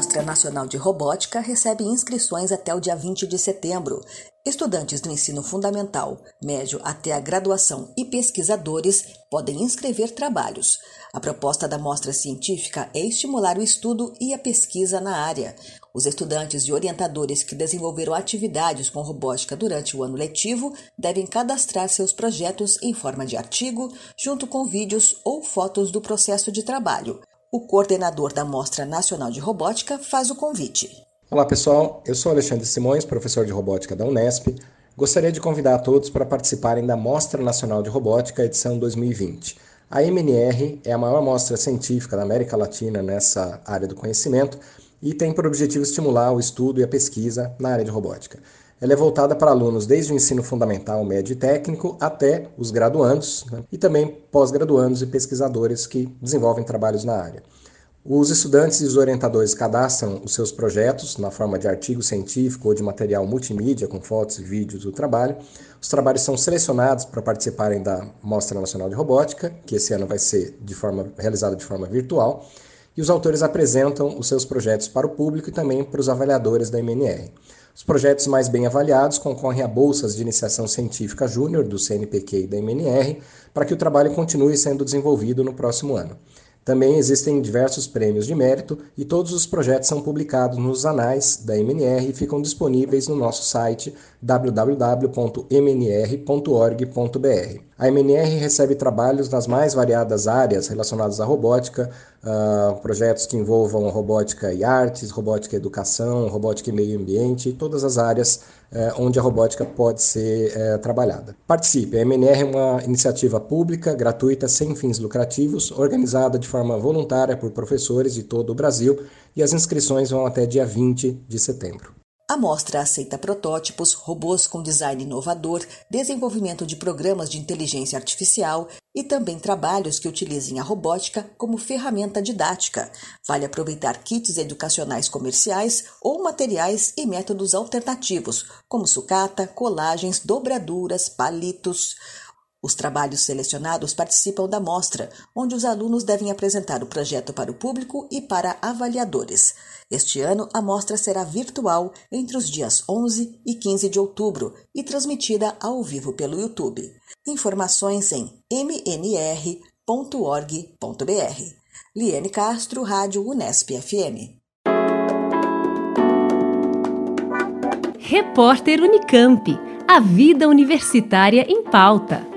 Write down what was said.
Mostra Nacional de Robótica recebe inscrições até o dia 20 de setembro. Estudantes do ensino fundamental, médio até a graduação e pesquisadores podem inscrever trabalhos. A proposta da mostra científica é estimular o estudo e a pesquisa na área. Os estudantes e orientadores que desenvolveram atividades com robótica durante o ano letivo devem cadastrar seus projetos em forma de artigo, junto com vídeos ou fotos do processo de trabalho. O coordenador da Mostra Nacional de Robótica faz o convite. Olá pessoal, eu sou Alexandre Simões, professor de robótica da Unesp. Gostaria de convidar a todos para participarem da Mostra Nacional de Robótica edição 2020. A MNR é a maior mostra científica da América Latina nessa área do conhecimento e tem por objetivo estimular o estudo e a pesquisa na área de robótica. Ela é voltada para alunos desde o ensino fundamental, médio e técnico até os graduandos né, e também pós-graduandos e pesquisadores que desenvolvem trabalhos na área. Os estudantes e os orientadores cadastram os seus projetos na forma de artigo científico ou de material multimídia com fotos e vídeos do trabalho. Os trabalhos são selecionados para participarem da Mostra Nacional de Robótica, que esse ano vai ser de forma, realizada de forma virtual, e os autores apresentam os seus projetos para o público e também para os avaliadores da MNR. Os projetos mais bem avaliados concorrem a bolsas de iniciação científica júnior do CNPq e da MNR para que o trabalho continue sendo desenvolvido no próximo ano. Também existem diversos prêmios de mérito e todos os projetos são publicados nos anais da MNR e ficam disponíveis no nosso site www.mnr.org.br. A MNR recebe trabalhos nas mais variadas áreas relacionadas à robótica, uh, projetos que envolvam robótica e artes, robótica e educação, robótica e meio ambiente, todas as áreas uh, onde a robótica pode ser uh, trabalhada. Participe! A MNR é uma iniciativa pública, gratuita, sem fins lucrativos, organizada de forma voluntária por professores de todo o Brasil e as inscrições vão até dia 20 de setembro. A mostra aceita protótipos, robôs com design inovador, desenvolvimento de programas de inteligência artificial e também trabalhos que utilizem a robótica como ferramenta didática. Vale aproveitar kits educacionais comerciais ou materiais e métodos alternativos, como sucata, colagens, dobraduras, palitos. Os trabalhos selecionados participam da mostra, onde os alunos devem apresentar o projeto para o público e para avaliadores. Este ano, a mostra será virtual entre os dias 11 e 15 de outubro e transmitida ao vivo pelo YouTube. Informações em mnr.org.br. Liane Castro, Rádio Unesp FM. Repórter Unicamp. A vida universitária em pauta.